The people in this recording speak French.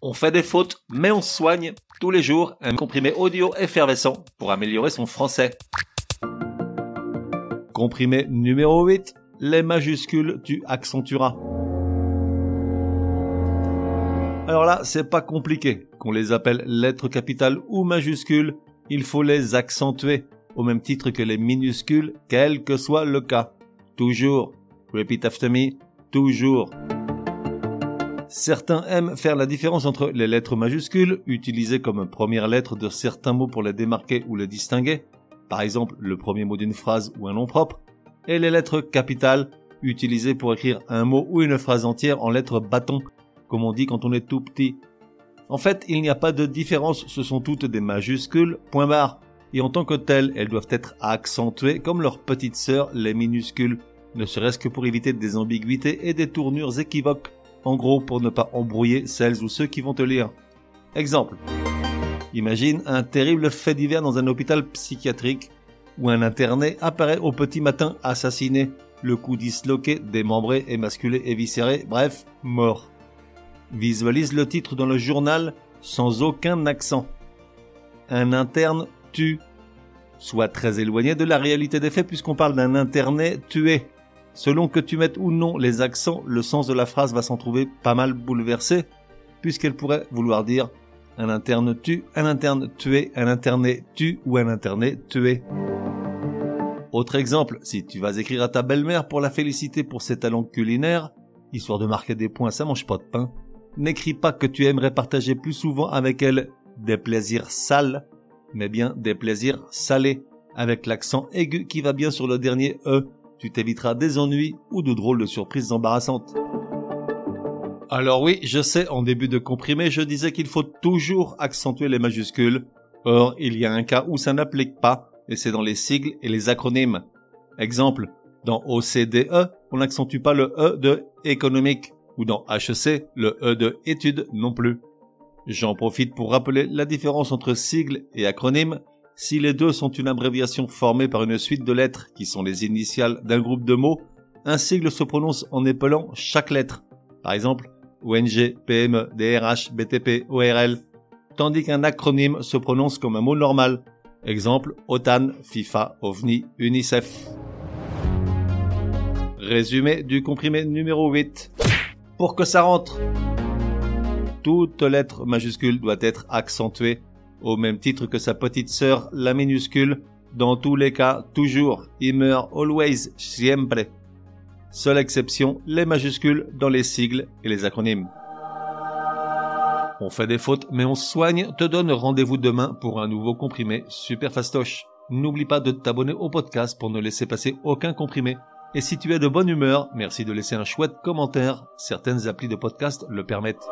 On fait des fautes, mais on soigne tous les jours un comprimé audio effervescent pour améliorer son français. Comprimé numéro 8, les majuscules tu accentueras. Alors là, c'est pas compliqué. Qu'on les appelle lettres capitales ou majuscules, il faut les accentuer, au même titre que les minuscules, quel que soit le cas. Toujours. Repeat after me. Toujours. Certains aiment faire la différence entre les lettres majuscules, utilisées comme première lettre de certains mots pour les démarquer ou les distinguer, par exemple le premier mot d'une phrase ou un nom propre, et les lettres capitales, utilisées pour écrire un mot ou une phrase entière en lettres bâton, comme on dit quand on est tout petit. En fait, il n'y a pas de différence, ce sont toutes des majuscules, point barre, et en tant que telles, elles doivent être accentuées comme leurs petites sœurs, les minuscules, ne serait-ce que pour éviter des ambiguïtés et des tournures équivoques en gros pour ne pas embrouiller celles ou ceux qui vont te lire. Exemple. Imagine un terrible fait divers dans un hôpital psychiatrique où un interné apparaît au petit matin assassiné, le cou disloqué, démembré, émasculé, éviscéré, bref, mort. Visualise le titre dans le journal sans aucun accent. Un interne tue. Soit très éloigné de la réalité des faits puisqu'on parle d'un interné tué. Selon que tu mettes ou non les accents, le sens de la phrase va s'en trouver pas mal bouleversé, puisqu'elle pourrait vouloir dire un interne tue, un interne tué, un interné tue ou un interné tué. Autre exemple, si tu vas écrire à ta belle-mère pour la féliciter pour ses talents culinaires, histoire de marquer des points, ça mange pas de pain, n'écris pas que tu aimerais partager plus souvent avec elle des plaisirs sales, mais bien des plaisirs salés, avec l'accent aigu qui va bien sur le dernier E, tu t'éviteras des ennuis ou de drôles de surprises embarrassantes. Alors oui, je sais, en début de comprimé, je disais qu'il faut toujours accentuer les majuscules. Or, il y a un cas où ça n'applique pas, et c'est dans les sigles et les acronymes. Exemple, dans OCDE, on n'accentue pas le E de économique, ou dans HEC, le E de étude non plus. J'en profite pour rappeler la différence entre sigle et acronyme, si les deux sont une abréviation formée par une suite de lettres qui sont les initiales d'un groupe de mots, un sigle se prononce en épelant chaque lettre. Par exemple, ONG, PME, DRH, BTP, ORL. Tandis qu'un acronyme se prononce comme un mot normal. Exemple, OTAN, FIFA, OVNI, UNICEF. Résumé du comprimé numéro 8. Pour que ça rentre, toute lettre majuscule doit être accentuée au même titre que sa petite sœur, la minuscule, dans tous les cas, toujours, immer, always, siempre. Seule exception, les majuscules dans les sigles et les acronymes. On fait des fautes, mais on soigne, te donne rendez-vous demain pour un nouveau comprimé super fastoche. N'oublie pas de t'abonner au podcast pour ne laisser passer aucun comprimé. Et si tu es de bonne humeur, merci de laisser un chouette commentaire, certaines applis de podcast le permettent.